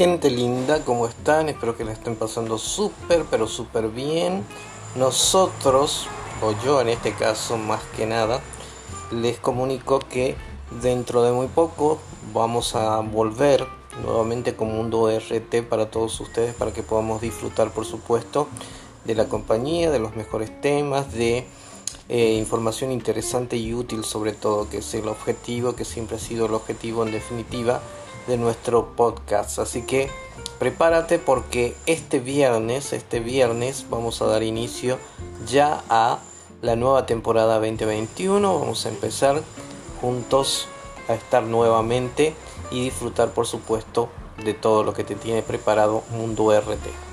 Gente linda, ¿cómo están? Espero que la estén pasando súper, pero súper bien. Nosotros, o yo en este caso más que nada, les comunico que dentro de muy poco vamos a volver nuevamente con Mundo RT para todos ustedes, para que podamos disfrutar, por supuesto, de la compañía, de los mejores temas, de eh, información interesante y útil sobre todo, que es el objetivo, que siempre ha sido el objetivo en definitiva de nuestro podcast. Así que prepárate porque este viernes, este viernes vamos a dar inicio ya a la nueva temporada 2021. Vamos a empezar juntos a estar nuevamente y disfrutar por supuesto de todo lo que te tiene preparado Mundo RT.